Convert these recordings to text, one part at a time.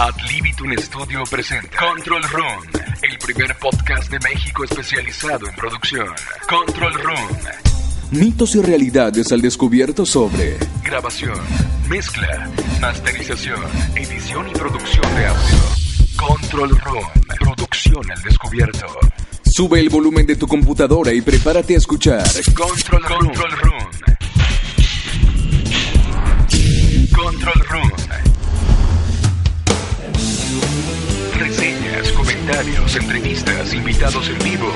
Ad Libitum Studio presenta Control Room, el primer podcast de México especializado en producción. Control Room. Mitos y realidades al descubierto sobre Grabación, mezcla, masterización, edición y producción de audio. Control Room. Producción al descubierto. Sube el volumen de tu computadora y prepárate a escuchar Control Room. Control Room. Invitados en vivo.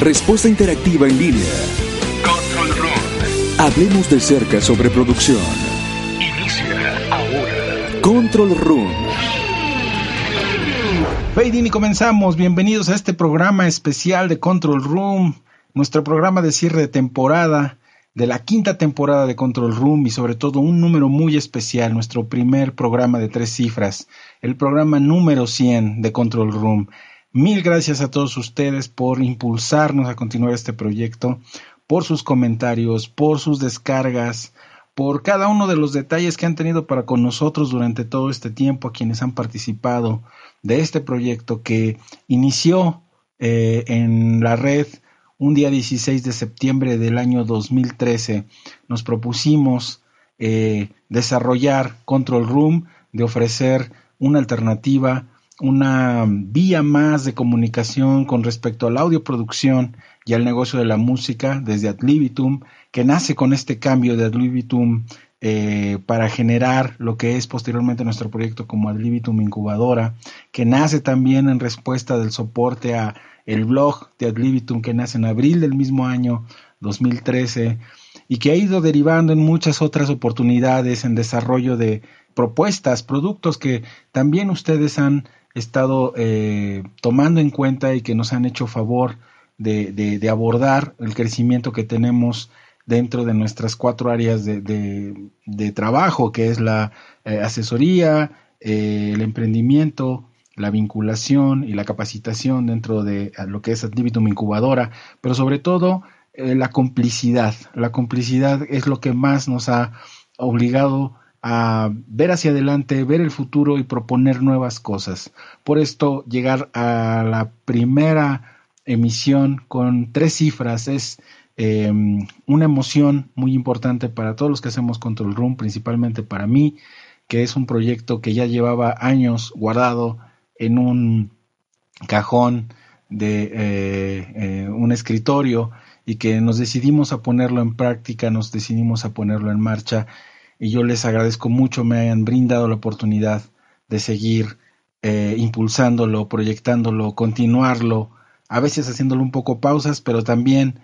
Respuesta interactiva en línea. Control Room. Hablemos de cerca sobre producción. Inicia ahora. Control Room. Fading y comenzamos. Bienvenidos a este programa especial de Control Room, nuestro programa de cierre de temporada, de la quinta temporada de Control Room y sobre todo un número muy especial, nuestro primer programa de tres cifras, el programa número 100 de Control Room. Mil gracias a todos ustedes por impulsarnos a continuar este proyecto, por sus comentarios, por sus descargas, por cada uno de los detalles que han tenido para con nosotros durante todo este tiempo, a quienes han participado de este proyecto que inició eh, en la red un día 16 de septiembre del año 2013. Nos propusimos eh, desarrollar Control Room, de ofrecer una alternativa, una vía más de comunicación con respecto a la audioproducción y al negocio de la música desde Adlibitum, que nace con este cambio de Adlibitum eh, para generar lo que es posteriormente nuestro proyecto como Adlibitum Incubadora, que nace también en respuesta del soporte a el blog de Adlibitum que nace en abril del mismo año 2013 y que ha ido derivando en muchas otras oportunidades en desarrollo de propuestas, productos que también ustedes han estado eh, tomando en cuenta y que nos han hecho favor de, de, abordar el crecimiento que tenemos dentro de nuestras cuatro áreas de, de trabajo, que es la eh, asesoría, eh, el emprendimiento, la vinculación y la capacitación dentro de lo que es Adlibitum Incubadora, pero sobre todo eh, la complicidad. La complicidad es lo que más nos ha obligado a ver hacia adelante, ver el futuro y proponer nuevas cosas. Por esto, llegar a la primera emisión con tres cifras es eh, una emoción muy importante para todos los que hacemos Control Room, principalmente para mí, que es un proyecto que ya llevaba años guardado en un cajón de eh, eh, un escritorio y que nos decidimos a ponerlo en práctica, nos decidimos a ponerlo en marcha y yo les agradezco mucho me hayan brindado la oportunidad de seguir eh, impulsándolo, proyectándolo, continuarlo, a veces haciéndolo un poco pausas, pero también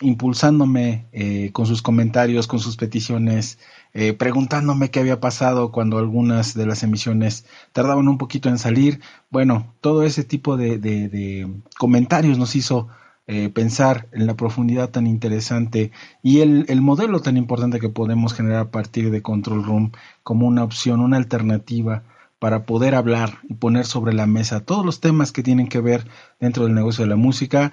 impulsándome eh, con sus comentarios, con sus peticiones, eh, preguntándome qué había pasado cuando algunas de las emisiones tardaban un poquito en salir. Bueno, todo ese tipo de, comentarios nos hizo eh, pensar en la profundidad tan interesante y el, el, modelo tan importante que podemos generar a partir de Control Room como una opción, una alternativa para poder hablar y poner sobre la mesa todos los temas que tienen que ver dentro del negocio de la música,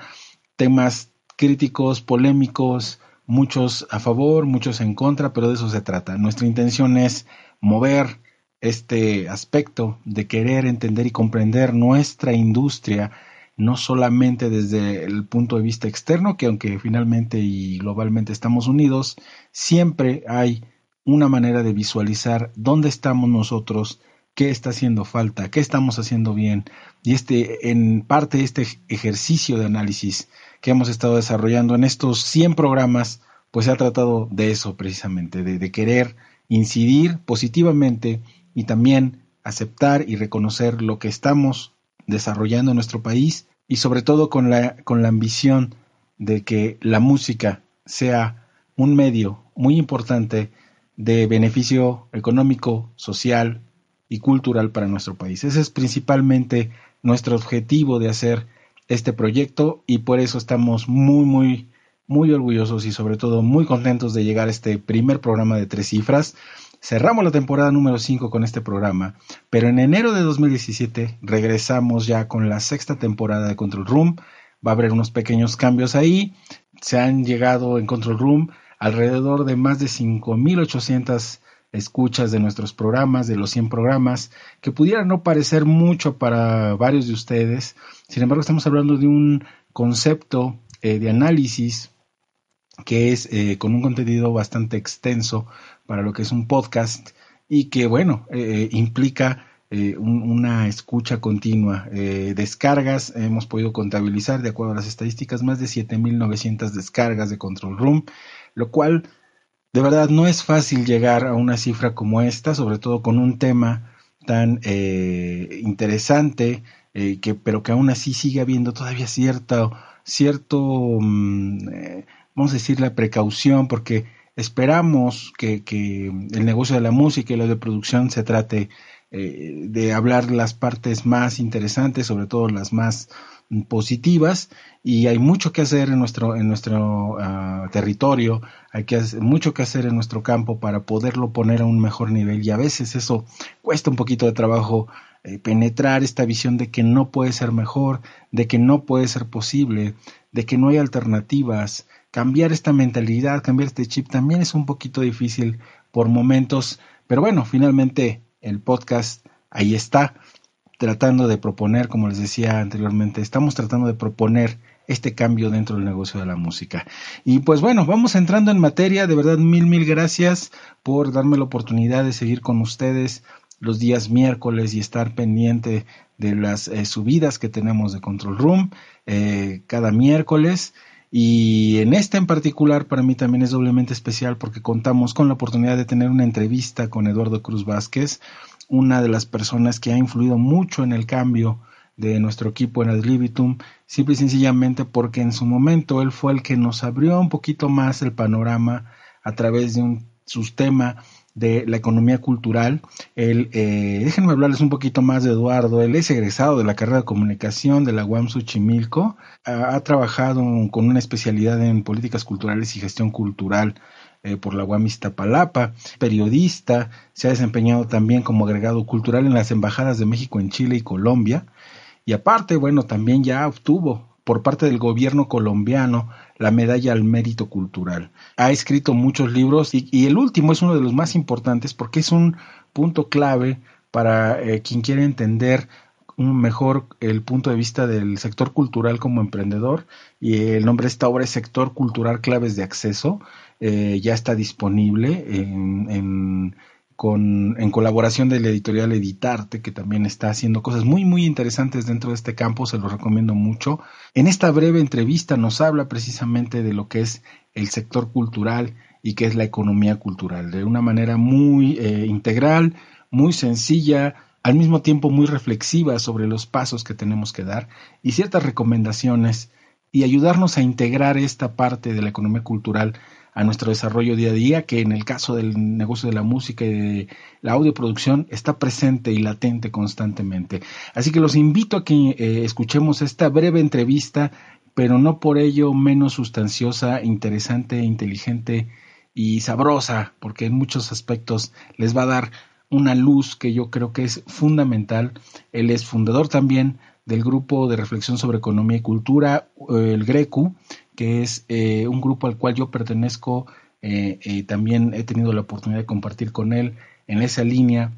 temas críticos, polémicos, muchos a favor, muchos en contra, pero de eso se trata. Nuestra intención es mover este aspecto de querer entender y comprender nuestra industria, no solamente desde el punto de vista externo, que aunque finalmente y globalmente estamos unidos, siempre hay una manera de visualizar dónde estamos nosotros, qué está haciendo falta, qué estamos haciendo bien. Y este, en parte, este ejercicio de análisis que hemos estado desarrollando en estos 100 programas, pues se ha tratado de eso precisamente, de, de querer incidir positivamente y también aceptar y reconocer lo que estamos desarrollando nuestro país y sobre todo con la, con la ambición de que la música sea un medio muy importante de beneficio económico, social y cultural para nuestro país. Ese es principalmente nuestro objetivo de hacer este proyecto y por eso estamos muy, muy, muy orgullosos y sobre todo muy contentos de llegar a este primer programa de tres cifras. Cerramos la temporada número 5 con este programa, pero en enero de 2017 regresamos ya con la sexta temporada de Control Room. Va a haber unos pequeños cambios ahí. Se han llegado en Control Room alrededor de más de 5.800 escuchas de nuestros programas, de los 100 programas, que pudieran no parecer mucho para varios de ustedes. Sin embargo, estamos hablando de un concepto eh, de análisis que es eh, con un contenido bastante extenso para lo que es un podcast y que, bueno, eh, implica una escucha continua. descargas, hemos podido contabilizar, de acuerdo a las estadísticas, más de 7.900 descargas de Control Room lo cual de verdad no es fácil llegar a una cifra como esta, sobre todo con un tema tan eh, interesante, eh, que, pero que aún así sigue habiendo todavía cierta, cierto, mm, eh, vamos a decir, la precaución, porque esperamos que, que, el negocio de la música y lo de producción se trate de hablar las partes más interesantes, sobre todo las más positivas y hay mucho que hacer en nuestro en nuestro ah, territorio hay que mucho que hacer en nuestro campo para poderlo poner a un mejor nivel y a veces eso cuesta un poquito de trabajo eh, penetrar esta visión de que no puede ser mejor de que no puede ser posible de que no hay alternativas cambiar esta mentalidad cambiar este chip también es un poquito difícil por momentos pero bueno finalmente el podcast ahí está tratando de proponer, como les decía anteriormente, estamos tratando de proponer este cambio dentro del negocio de la música. Y pues bueno, vamos entrando en materia. De verdad, mil, mil gracias por darme la oportunidad de seguir con ustedes los días miércoles y estar pendiente de las eh, subidas que tenemos de Control Room eh, cada miércoles. Y en esta en particular para mí también es doblemente especial porque contamos con la oportunidad de tener una entrevista con Eduardo Cruz Vázquez, una de las personas que ha influido mucho en el cambio de nuestro equipo en Libitum, simple y sencillamente porque en su momento él fue el que nos abrió un poquito más el panorama a través de un sistema de la economía cultural. Él, eh, déjenme hablarles un poquito más de Eduardo. Él es egresado de la carrera de comunicación de la UAM Xochimilco. ha trabajado con una especialidad en políticas culturales y gestión cultural eh, por la UAM Iztapalapa, periodista, se ha desempeñado también como agregado cultural en las embajadas de México en Chile y Colombia, y aparte, bueno, también ya obtuvo por parte del gobierno colombiano la medalla al mérito cultural. Ha escrito muchos libros y, el último es uno de los más importantes porque es un punto clave para eh, quien quiere entender mejor el punto de vista del sector cultural como emprendedor y el nombre de esta obra es Sector Cultural Claves de Acceso eh, ya está disponible en, en colaboración de la editorial Editarte, que también está haciendo cosas muy, muy interesantes dentro de este campo, se lo recomiendo mucho. En esta breve entrevista nos habla precisamente de lo que es el sector cultural y qué es la economía cultural, de una manera muy eh, integral, muy sencilla, al mismo tiempo muy reflexiva sobre los pasos que tenemos que dar y ciertas recomendaciones y ayudarnos a integrar esta parte de la economía cultural a nuestro desarrollo día a día, que en el caso del negocio de la música y de la audioproducción está presente y latente constantemente. Así que los invito a que eh, escuchemos esta breve entrevista, pero no por ello menos sustanciosa, interesante, inteligente y sabrosa, porque en muchos aspectos les va a dar una luz que yo creo que es fundamental. Él es fundador también del grupo de reflexión sobre economía y cultura, el GRECU, que es eh, un grupo al cual yo pertenezco. Eh, eh, también he tenido la oportunidad de compartir con él en esa línea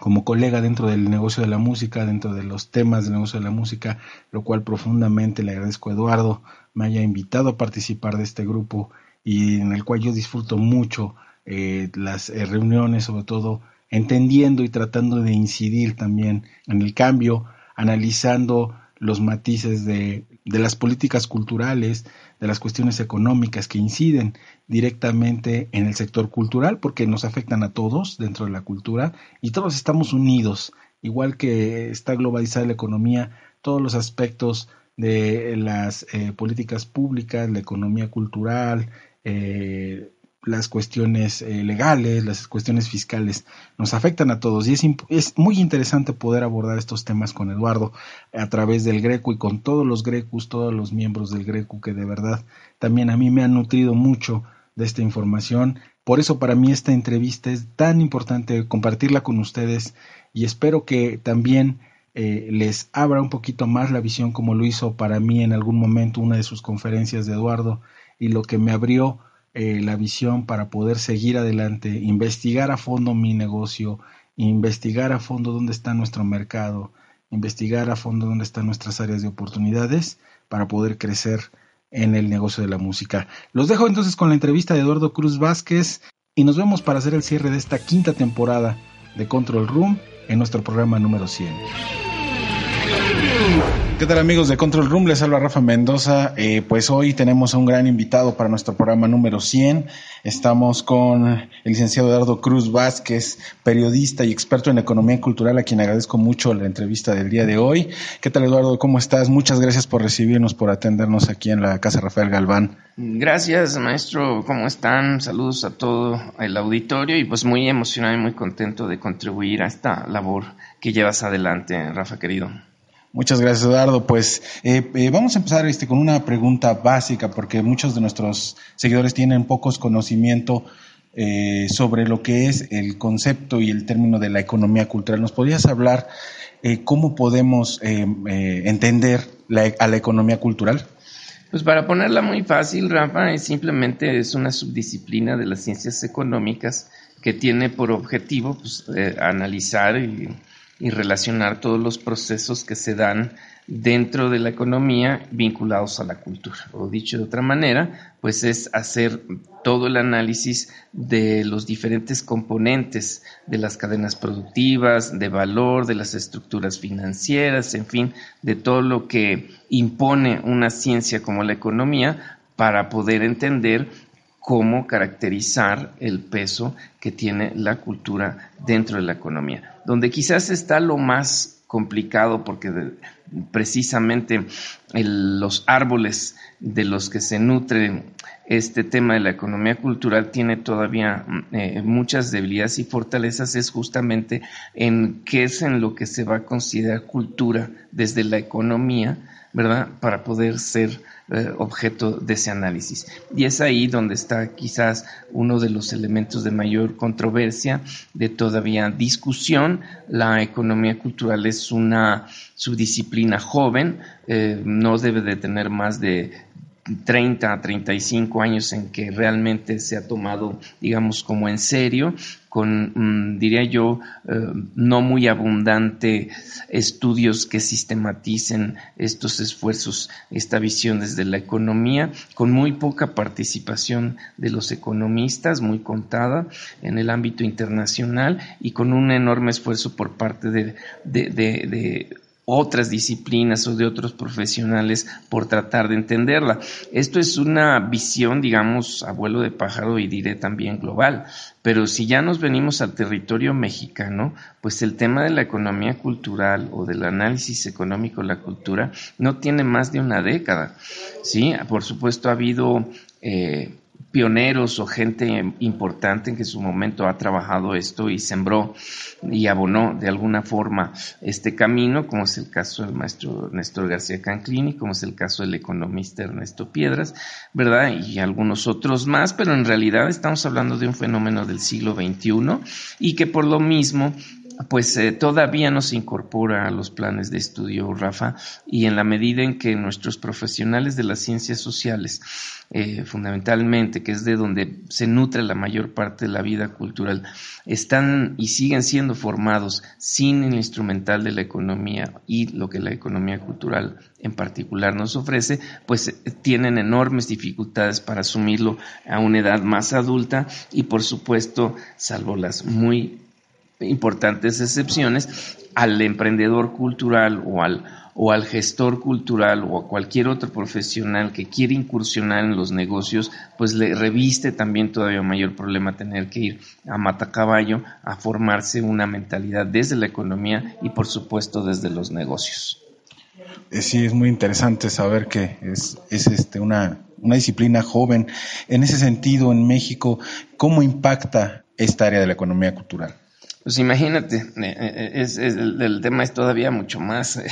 como colega dentro del negocio de la música, dentro de los temas del negocio de la música, lo cual profundamente le agradezco a Eduardo me haya invitado a participar de este grupo y en el cual yo disfruto mucho las reuniones, sobre todo entendiendo y tratando de incidir también en el cambio, analizando los matices de, de, las políticas culturales, de las cuestiones económicas que inciden directamente en el sector cultural, porque nos afectan a todos dentro de la cultura y todos estamos unidos, igual que está globalizada la economía, todos los aspectos de las eh, políticas públicas, la economía cultural, eh, las cuestiones eh, legales, las cuestiones fiscales, nos afectan a todos y es, es, muy interesante poder abordar estos temas con Eduardo a través del Greco y con todos los Grecos, todos los miembros del Greco que de verdad también a mí me han nutrido mucho de esta información. Por eso para mí esta entrevista es tan importante compartirla con ustedes y espero que también eh, les abra un poquito más la visión como lo hizo para mí en algún momento una de sus conferencias de Eduardo y lo que me abrió eh, la visión para poder seguir adelante, investigar a fondo mi negocio, investigar a fondo dónde está nuestro mercado, investigar a fondo dónde están nuestras áreas de oportunidades para poder crecer en el negocio de la música. Los dejo entonces con la entrevista de Eduardo Cruz Vázquez y nos vemos para hacer el cierre de esta quinta temporada de Control Room en nuestro programa número 100. ¿Qué tal amigos de Control Room? Les habla Rafa Mendoza. Eh, pues hoy tenemos a un gran invitado para nuestro programa número 100. Estamos con el licenciado Eduardo Cruz Vázquez, periodista y experto en economía cultural, a quien agradezco mucho la entrevista del día de hoy. ¿Qué tal Eduardo? ¿Cómo estás? Muchas gracias por recibirnos, por atendernos aquí en la Casa Rafael Galván. Gracias maestro, ¿cómo están? Saludos a todo el auditorio y pues muy emocionado y muy contento de contribuir a esta labor que llevas adelante, Rafa querido. Muchas gracias, Eduardo. Pues eh, eh, vamos a empezar este, con una pregunta básica, porque muchos de nuestros seguidores tienen pocos conocimiento eh, sobre lo que es el concepto y el término de la economía cultural. ¿Nos podrías hablar cómo podemos entender a la economía cultural? Pues para ponerla muy fácil, Rafa, es simplemente es una subdisciplina de las ciencias económicas que tiene por objetivo pues, analizar y y relacionar todos los procesos que se dan dentro de la economía vinculados a la cultura. O dicho de otra manera, pues es hacer todo el análisis de los diferentes componentes de las cadenas productivas, de valor, de las estructuras financieras, en fin, de todo lo que impone una ciencia como la economía para poder entender cómo caracterizar el peso que tiene la cultura dentro de la economía. Donde quizás está lo más complicado porque precisamente los árboles de los que se nutre este tema de la economía cultural tiene todavía mm, eh, muchas debilidades y fortalezas es justamente en qué es en lo que se va a considerar cultura desde la economía, ¿verdad? Para poder ser eh, objeto de ese análisis. Y es ahí donde está quizás uno de los elementos de mayor controversia, de todavía discusión. La economía cultural es una subdisciplina joven, eh, no debe de tener más de 30 a 35 años en que realmente se ha tomado, digamos, como en serio, con, mm, diría yo, eh, no muy abundante estudios que sistematicen estos esfuerzos, esta visión desde la economía, con muy poca participación de los economistas, muy contada en el ámbito internacional y con un enorme esfuerzo por parte de, de otras disciplinas o de otros profesionales por tratar de entenderla. Esto es una visión, digamos, abuelo de pájaro y diré también global. Pero si ya nos venimos al territorio mexicano, pues el tema de la economía cultural o del análisis económico de la cultura no tiene más de una década. Sí, por supuesto ha habido eh, pioneros o gente importante en que en su momento ha trabajado esto y sembró y abonó de alguna forma este camino, como es el caso del maestro Néstor García Canclini, como es el caso del economista Ernesto Piedras, ¿verdad? Y algunos otros más, pero en realidad estamos hablando de un fenómeno del siglo XXI y que por lo mismo pues eh, todavía no se incorpora a los planes de estudio, Rafa, y en la medida en que nuestros profesionales de las ciencias sociales, eh, fundamentalmente, que es de donde se nutre la mayor parte de la vida cultural, están y siguen siendo formados sin el instrumental de la economía y lo que la economía cultural en particular nos ofrece, pues eh, tienen enormes dificultades para asumirlo a una edad más adulta y por supuesto, salvo las muy importantes excepciones, al emprendedor cultural o al, o al gestor cultural o a cualquier otro profesional que quiere incursionar en los negocios, pues le reviste también todavía mayor problema tener que ir a matacaballo a formarse una mentalidad desde la economía y por supuesto desde los negocios. Eh, sí, es muy interesante saber que es, es este, una, una disciplina joven. En ese sentido, en México, ¿cómo impacta esta área de la economía cultural? Pues imagínate, eh, eh, es, el, tema es todavía mucho más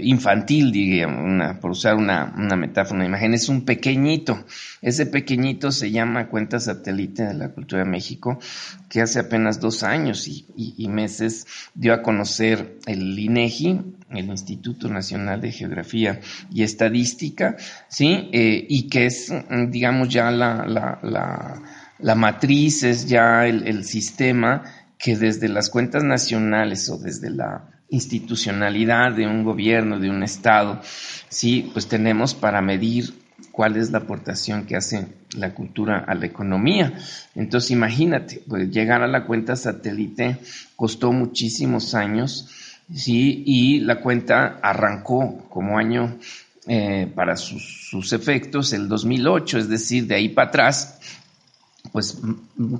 infantil, digamos, por usar una, metáfora, una imagen. Es un pequeñito. Ese pequeñito se llama Cuenta Satélite de la Cultura de México, que hace apenas dos años y, meses dio a conocer el INEGI, el Instituto Nacional de Geografía y Estadística, ¿sí? Eh, y que es, digamos, ya la, matriz, es ya el, sistema que desde las cuentas nacionales o desde la institucionalidad de un gobierno, de un Estado, sí, pues tenemos para medir cuál es la aportación que hace la cultura a la economía. Entonces, imagínate, pues llegar a la cuenta satélite costó muchísimos años ¿sí? y la cuenta arrancó como año eh, para sus, efectos el 2008, es decir, de ahí para atrás, pues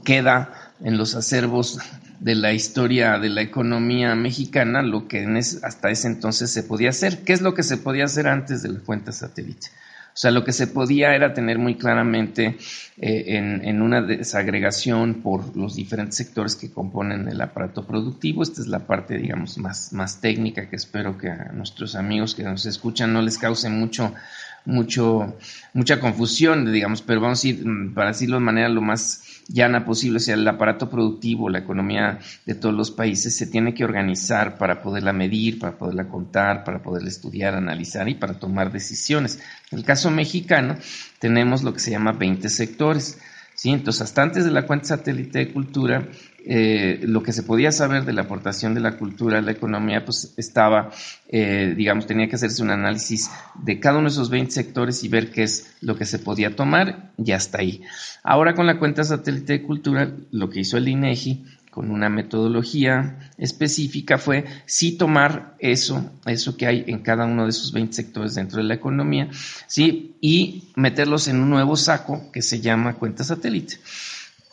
queda en los acervos de la historia de la economía mexicana lo que hasta ese entonces se podía hacer. ¿Qué es lo que se podía hacer antes de la cuenta satélite? O sea, lo que se podía era tener muy claramente eh, en, una desagregación por los diferentes sectores que componen el aparato productivo. Esta es la parte, digamos, más, más técnica que espero que a nuestros amigos que nos escuchan no les cause mucho, mucho, mucha confusión, digamos, pero vamos a ir, mm, para decirlo de manera lo más llana posible, o sea, el aparato productivo, la economía de todos los países se tiene que organizar para poderla medir, para poderla contar, para poderla estudiar, analizar y para tomar decisiones. En el caso mexicano, tenemos lo que se llama 20 sectores. ¿sí? Entonces, hasta antes de la cuenta satélite de cultura, eh, lo que se podía saber de la aportación de la cultura a la economía, pues estaba, eh, digamos, tenía que hacerse un análisis de cada uno de esos 20 sectores y ver qué es lo que se podía tomar y hasta ahí. Ahora con la cuenta satélite de cultura, lo que hizo el INEGI con una metodología específica fue sí tomar eso, eso que hay en cada uno de esos 20 sectores dentro de la economía, sí, y meterlos en un nuevo saco que se llama cuenta satélite.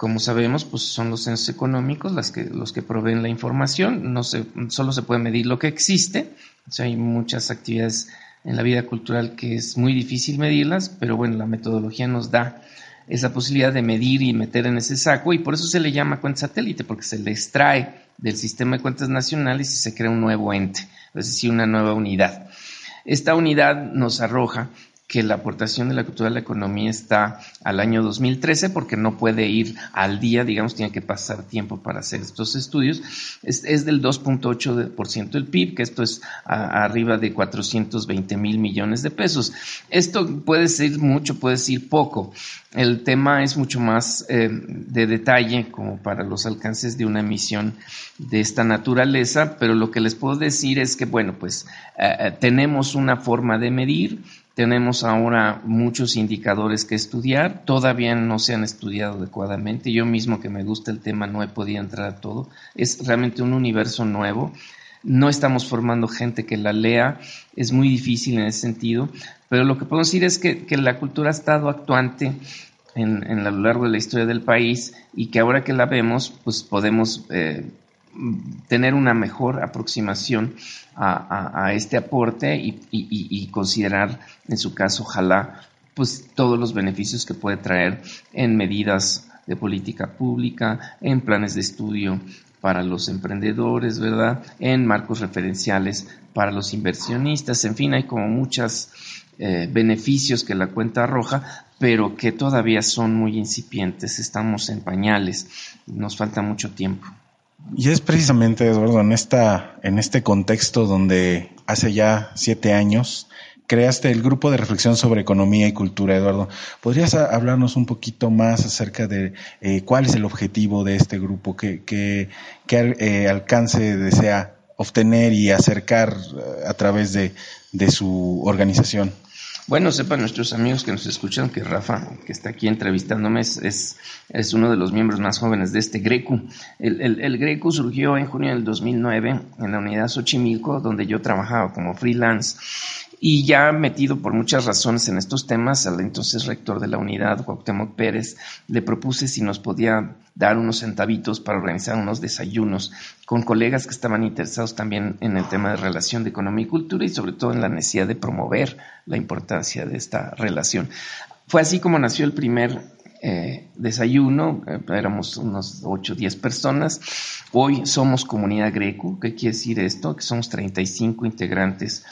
Como sabemos, pues son los censos económicos las que, los que proveen la información. No se, solo se puede medir lo que existe. O sea, hay muchas actividades en la vida cultural que es muy difícil medirlas, pero bueno, la metodología nos da esa posibilidad de medir y meter en ese saco y por eso se le llama cuenta satélite, porque se le extrae del sistema de cuentas nacionales y se crea un nuevo ente, es decir, una nueva unidad. Esta unidad nos arroja que la aportación de la cultura a la economía está al año 2013 porque no puede ir al día, digamos, tiene que pasar tiempo para hacer estos estudios. Es, del 2.8% del PIB, que esto es arriba de 420 mil millones de pesos. Esto puede ser mucho, puede ser poco. El tema es mucho más eh, de detalle como para los alcances de una emisión de esta naturaleza, pero lo que les puedo decir es que, bueno, pues eh, eh, tenemos una forma de medir, tenemos ahora muchos indicadores que estudiar, todavía no se han estudiado adecuadamente. Yo mismo que me gusta el tema no he podido entrar a todo. Es realmente un universo nuevo. No estamos formando gente que la lea, es muy difícil en ese sentido, pero lo que puedo decir es que, la cultura ha estado actuante en, a lo largo de la historia del país y que ahora que la vemos, pues podemos eh, tener una mejor aproximación a, este aporte y, considerar, en su caso, ojalá, pues todos los beneficios que puede traer en medidas de política pública, en planes de estudio para los emprendedores, ¿verdad? En marcos referenciales para los inversionistas, en fin, hay como muchos eh, beneficios que la cuenta arroja, pero que todavía son muy incipientes, estamos en pañales, nos falta mucho tiempo. Y es precisamente, Eduardo, en, esta, en este contexto donde hace ya siete años creaste el grupo de reflexión sobre economía y cultura, Eduardo. ¿Podrías hablarnos un poquito más acerca de eh, cuál es el objetivo de este grupo? ¿Qué, qué, qué eh, alcance desea obtener y acercar eh, a través de, de su organización? Bueno, sepan nuestros amigos que nos escuchan que Rafa, que está aquí entrevistándome, es, es, uno de los miembros más jóvenes de este GRECU. El, el, GRECU surgió en junio del 2009 en la unidad Xochimilco, donde yo trabajaba como freelance. Y ya metido por muchas razones en estos temas, al entonces rector de la unidad, Cuauhtémoc Pérez, le propuse si nos podía dar unos centavitos para organizar unos desayunos con colegas que estaban interesados también en el tema de relación de economía y cultura y sobre todo en la necesidad de promover la importancia de esta relación. Fue así como nació el primer eh, desayuno, eh, éramos unos 8 o 10 personas. Hoy somos comunidad greco, ¿qué quiere decir esto? Que somos 35 integrantes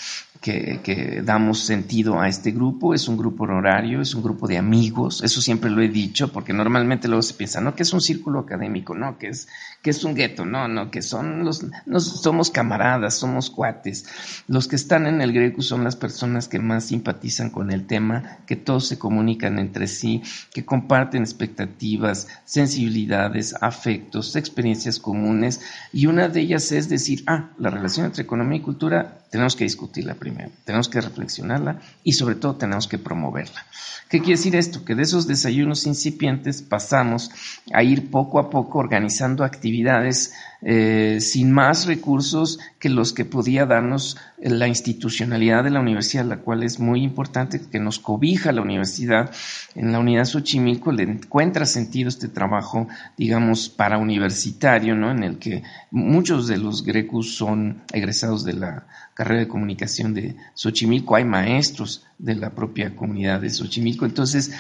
que, damos sentido a este grupo. Es un grupo honorario, es un grupo de amigos, eso siempre lo he dicho, porque normalmente luego se piensa, no, que es un círculo académico, no, que es, que es un gueto, no, no, que son los, somos camaradas, somos cuates. Los que están en el Greco son las personas que más simpatizan con el tema, que todos se comunican entre sí, que comparten expectativas, sensibilidades, afectos, experiencias comunes, y una de ellas es decir, ah, la relación entre economía y cultura tenemos que discutirla primero, tenemos que reflexionarla y sobre todo tenemos que promoverla. ¿Qué quiere decir esto? Que de esos desayunos incipientes pasamos a ir poco a poco organizando actividades eh, sin más recursos que los que podía darnos la institucionalidad de la universidad, la cual es muy importante, que nos cobija la universidad. En la unidad Xochimilco le encuentra sentido este trabajo, digamos, para universitario, ¿no? En el que muchos de los grecos son egresados de la carrera de comunicación de Xochimilco, hay maestros de la propia comunidad de Xochimilco. Entonces,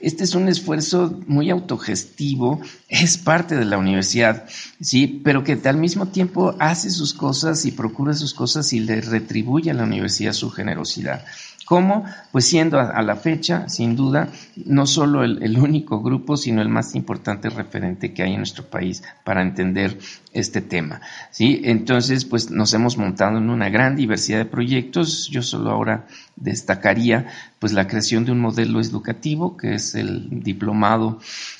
este es un esfuerzo muy autogestivo, es parte de la universidad, sí, pero que al mismo tiempo hace sus cosas y procura sus cosas y le retribuye a la universidad su generosidad. ¿Cómo? Pues siendo a, la fecha, sin duda, no solo el, único grupo, sino el más importante referente que hay en nuestro país para entender este tema. ¿sí? Entonces, pues nos hemos montado en una gran diversidad de proyectos. Yo solo ahora destacaría pues la creación de un modelo educativo que es el diplomado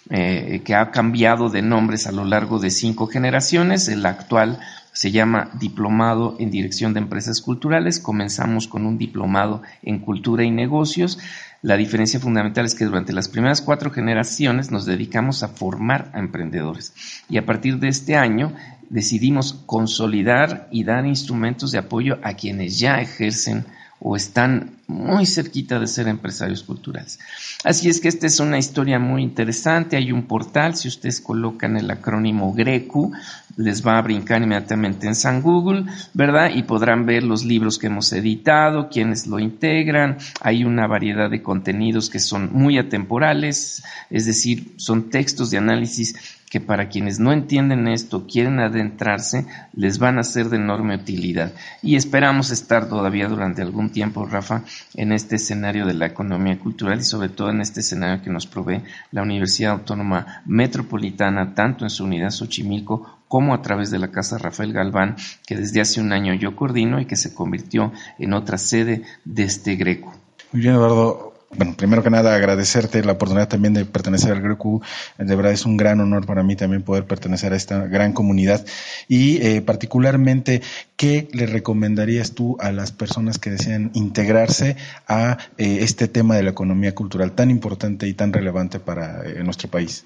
eh, que ha cambiado de nombres a lo largo de cinco generaciones. El actual se llama Diplomado en Dirección de Empresas Culturales. Comenzamos con un diplomado en Cultura y Negocios. La diferencia fundamental es que durante las primeras cuatro generaciones nos dedicamos a formar a emprendedores y a partir de este año decidimos consolidar y dar instrumentos de apoyo a quienes ya ejercen o están muy cerquita de ser empresarios culturales. Así es que esta es una historia muy interesante. Hay un portal, si ustedes colocan el acrónimo GRECU, les va a brincar inmediatamente en San Google, ¿verdad? Y podrán ver los libros que hemos editado, quienes lo integran. Hay una variedad de contenidos que son muy atemporales, es decir, son textos de análisis que para quienes no entienden esto, quieren adentrarse, les van a ser de enorme utilidad. Y esperamos estar todavía durante algún tiempo, Rafa, en este escenario de la economía cultural y sobre todo en este escenario que nos provee la Universidad Autónoma Metropolitana, tanto en su unidad Xochimilco como a través de la Casa Rafael Galván, que desde hace un año yo coordino y que se convirtió en otra sede de este Greco. Muy bien, Eduardo bueno, primero que nada agradecerte la oportunidad también de pertenecer al Greco. De verdad es un gran honor para mí también poder pertenecer a esta gran comunidad. Y eh, particularmente, ¿qué le recomendarías tú a las personas que desean integrarse a eh, este tema de la economía cultural tan importante y tan relevante para eh, nuestro país?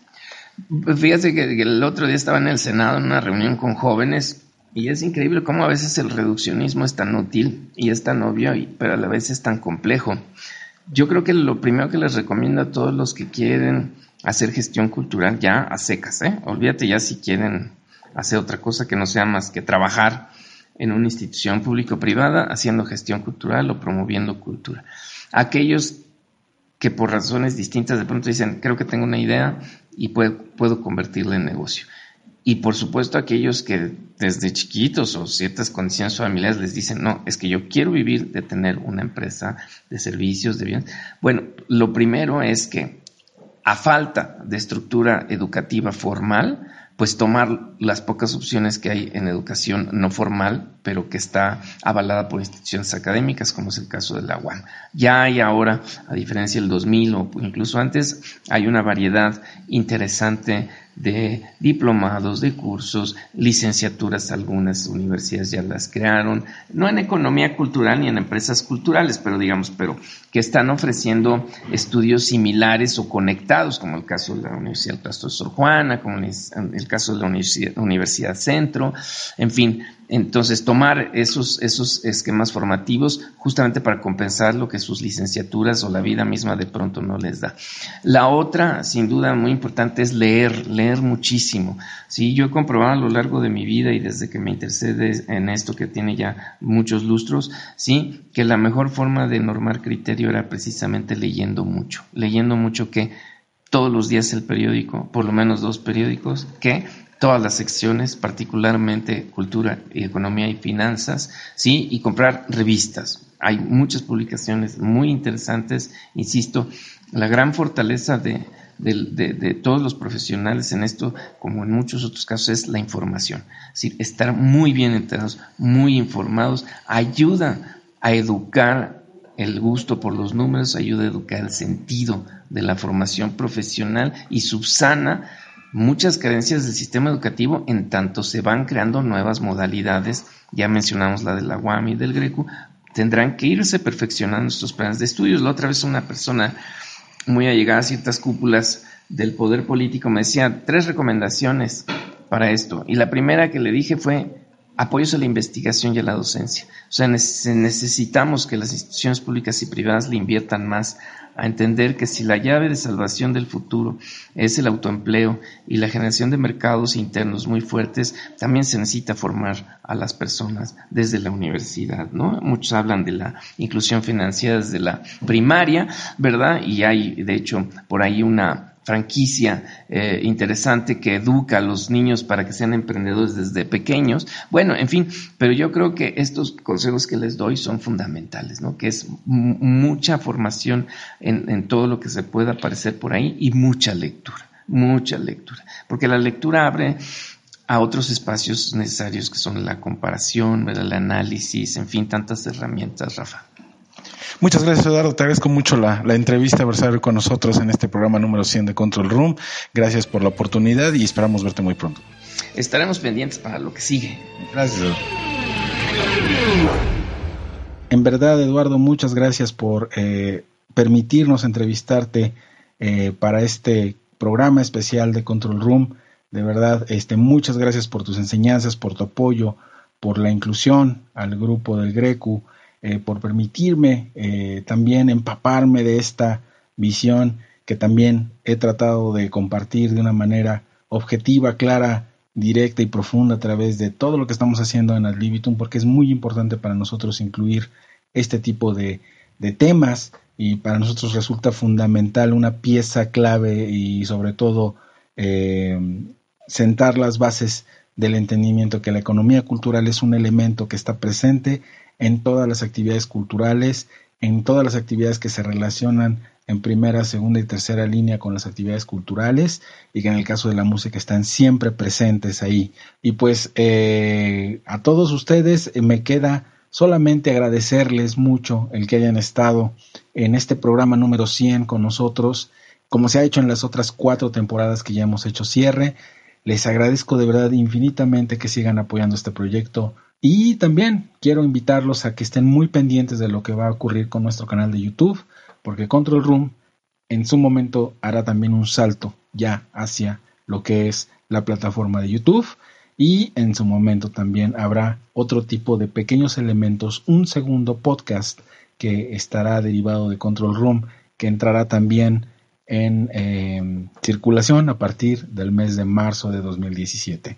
Fíjate que el otro día estaba en el Senado en una reunión con jóvenes y es increíble cómo a veces el reduccionismo es tan útil y es tan obvio, pero a la vez es tan complejo. Yo creo que lo primero que les recomiendo a todos los que quieren hacer gestión cultural ya a secas, ¿eh? Olvídate ya si quieren hacer otra cosa que no sea más que trabajar en una institución público-privada haciendo gestión cultural o promoviendo cultura. Aquellos que por razones distintas de pronto dicen, creo que tengo una idea y puedo, puedo convertirla en negocio. Y por supuesto aquellos que desde chiquitos o ciertas condiciones familiares les dicen, no, es que yo quiero vivir de tener una empresa de servicios, de bienes. Bueno, lo primero es que a falta de estructura educativa formal, pues tomar las pocas opciones que hay en educación no formal, pero que está avalada por instituciones académicas, como es el caso de la UAM. Ya hay ahora, a diferencia del 2000 o incluso antes, hay una variedad interesante de diplomados, de cursos, licenciaturas, algunas universidades ya las crearon, no en economía cultural ni en empresas culturales, pero digamos, pero que están ofreciendo estudios similares o conectados, como el caso de la Universidad de Sor Juana, como el caso de la Universidad Centro, en fin, Entonces, tomar esos, esos esquemas formativos justamente para compensar lo que sus licenciaturas o la vida misma de pronto no les da. La otra, sin duda, muy importante es leer, leer muchísimo. Sí, yo he comprobado a lo largo de mi vida y desde que me interesé en esto que tiene ya muchos lustros, sí, que la mejor forma de normar criterio era precisamente leyendo mucho, leyendo mucho que todos los días el periódico, por lo menos dos periódicos, que todas las secciones, particularmente cultura, economía y finanzas, sí, y comprar revistas. Hay muchas publicaciones muy interesantes, insisto, la gran fortaleza de, de, todos los profesionales en esto, como en muchos otros casos, es la información. Es decir, estar muy bien enterados, muy informados, ayuda a educar el gusto por los números, ayuda a educar el sentido de la formación profesional y subsana muchas carencias del sistema educativo en tanto se van creando nuevas modalidades, ya mencionamos la de la UAM y del Greco, tendrán que irse perfeccionando estos planes de estudios. La otra vez una persona muy allegada a ciertas cúpulas del poder político me decía tres recomendaciones para esto. Y la primera que le dije fue apoyos a la investigación y a la docencia. O sea, necesitamos que las instituciones públicas y privadas le inviertan más a entender que si la llave de salvación del futuro es el autoempleo y la generación de mercados internos muy fuertes, también se necesita formar a las personas desde la universidad, ¿no? Muchos hablan de la inclusión financiera desde la primaria, ¿verdad? Y hay, de hecho, por ahí una franquicia eh, interesante que educa a los niños para que sean emprendedores desde pequeños. Bueno, en fin, pero yo creo que estos consejos que les doy son fundamentales, ¿no? Que es mucha formación en, en todo lo que se pueda aparecer por ahí y mucha lectura, mucha lectura, porque la lectura abre a otros espacios necesarios que son la comparación, el análisis, en fin, tantas herramientas, Rafa. Muchas gracias, Eduardo. Te agradezco mucho la, la entrevista, por estar con nosotros en este programa número 100 de Control Room. Gracias por la oportunidad y esperamos verte muy pronto. Estaremos pendientes para lo que sigue. Gracias. En verdad, Eduardo, muchas gracias por eh, permitirnos entrevistarte eh, para este programa especial de Control Room. De verdad, este, muchas gracias por tus enseñanzas, por tu apoyo, por la inclusión al grupo del Greco eh, por permitirme eh, también empaparme de esta visión que también he tratado de compartir de una manera objetiva, clara, directa y profunda a través de todo lo que estamos haciendo en Adlibitum, porque es muy importante para nosotros incluir este tipo de, temas y para nosotros resulta fundamental una pieza clave y sobre todo eh, sentar las bases del entendimiento que la economía cultural es un elemento que está presente en todas las actividades culturales, en todas las actividades que se relacionan en primera, segunda y tercera línea con las actividades culturales y que en el caso de la música están siempre presentes ahí. Y pues eh, a todos ustedes eh, me queda solamente agradecerles mucho el que hayan estado en este programa número 100 con nosotros, como se ha hecho en las otras cuatro temporadas que ya hemos hecho cierre. Les agradezco de verdad infinitamente que sigan apoyando este proyecto y también quiero invitarlos a que estén muy pendientes de lo que va a ocurrir con nuestro canal de YouTube, porque Control Room en su momento hará también un salto ya hacia lo que es la plataforma de YouTube y en su momento también habrá otro tipo de pequeños elementos, un segundo podcast que estará derivado de Control Room, que entrará también en eh, circulación a partir del mes de marzo de 2017.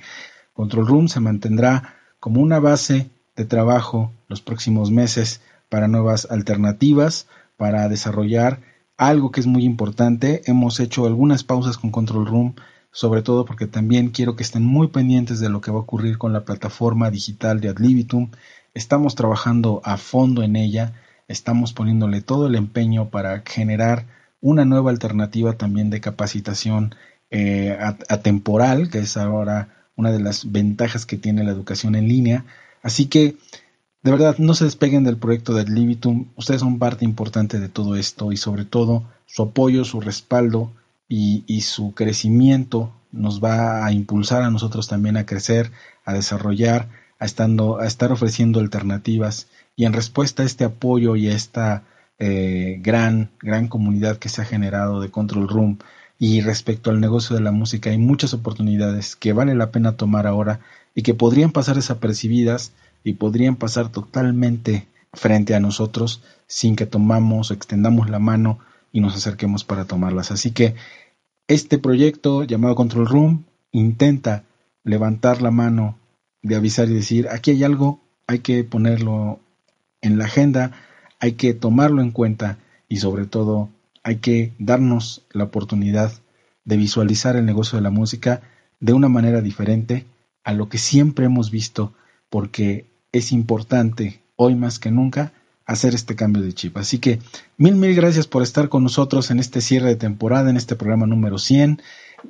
Control Room se mantendrá como una base de trabajo los próximos meses para nuevas alternativas, para desarrollar algo que es muy importante. Hemos hecho algunas pausas con Control Room, sobre todo porque también quiero que estén muy pendientes de lo que va a ocurrir con la plataforma digital de Adlibitum. Estamos trabajando a fondo en ella, estamos poniéndole todo el empeño para generar una nueva alternativa también de capacitación eh, atemporal, que es ahora una de las ventajas que tiene la educación en línea. Así que, de verdad, no se despeguen del proyecto de Libitum. Ustedes son parte importante de todo esto y sobre todo su apoyo, su respaldo y, su crecimiento nos va a impulsar a nosotros también a crecer, a desarrollar, a, estando, a estar ofreciendo alternativas. Y en respuesta a este apoyo y a esta eh, gran, gran comunidad que se ha generado de Control Room Y respecto al negocio de la música hay muchas oportunidades que vale la pena tomar ahora y que podrían pasar desapercibidas y podrían pasar totalmente frente a nosotros sin que tomamos o extendamos la mano y nos acerquemos para tomarlas. Así que este proyecto llamado Control Room intenta levantar la mano de avisar y decir, aquí hay algo, hay que ponerlo en la agenda, hay que tomarlo en cuenta y sobre todo hay que darnos la oportunidad de visualizar el negocio de la música de una manera diferente a lo que siempre hemos visto, porque es importante hoy más que nunca hacer este cambio de chip. Así que mil, mil gracias por estar con nosotros en este cierre de temporada, en este programa número 100.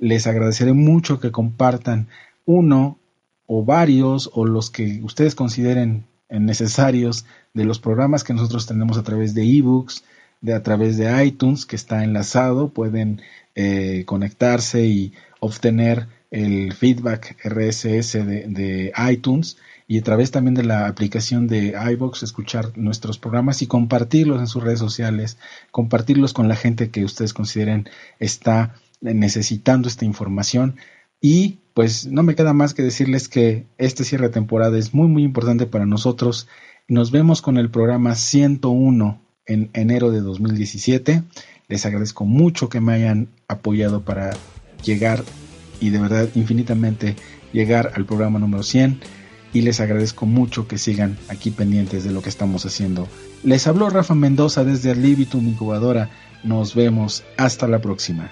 Les agradeceré mucho que compartan uno o varios o los que ustedes consideren necesarios de los programas que nosotros tenemos a través de ebooks, de a través de iTunes que está enlazado, pueden eh, conectarse y obtener el feedback RSS de, de, iTunes y a través también de la aplicación de iBox escuchar nuestros programas y compartirlos en sus redes sociales, compartirlos con la gente que ustedes consideren está necesitando esta información y pues no me queda más que decirles que este cierre de temporada es muy muy importante para nosotros. Nos vemos con el programa 101 en enero de 2017. Les agradezco mucho que me hayan apoyado para llegar y de verdad infinitamente llegar al programa número 100 y les agradezco mucho que sigan aquí pendientes de lo que estamos haciendo. Les habló Rafa Mendoza desde Alibitum Incubadora. Nos vemos hasta la próxima.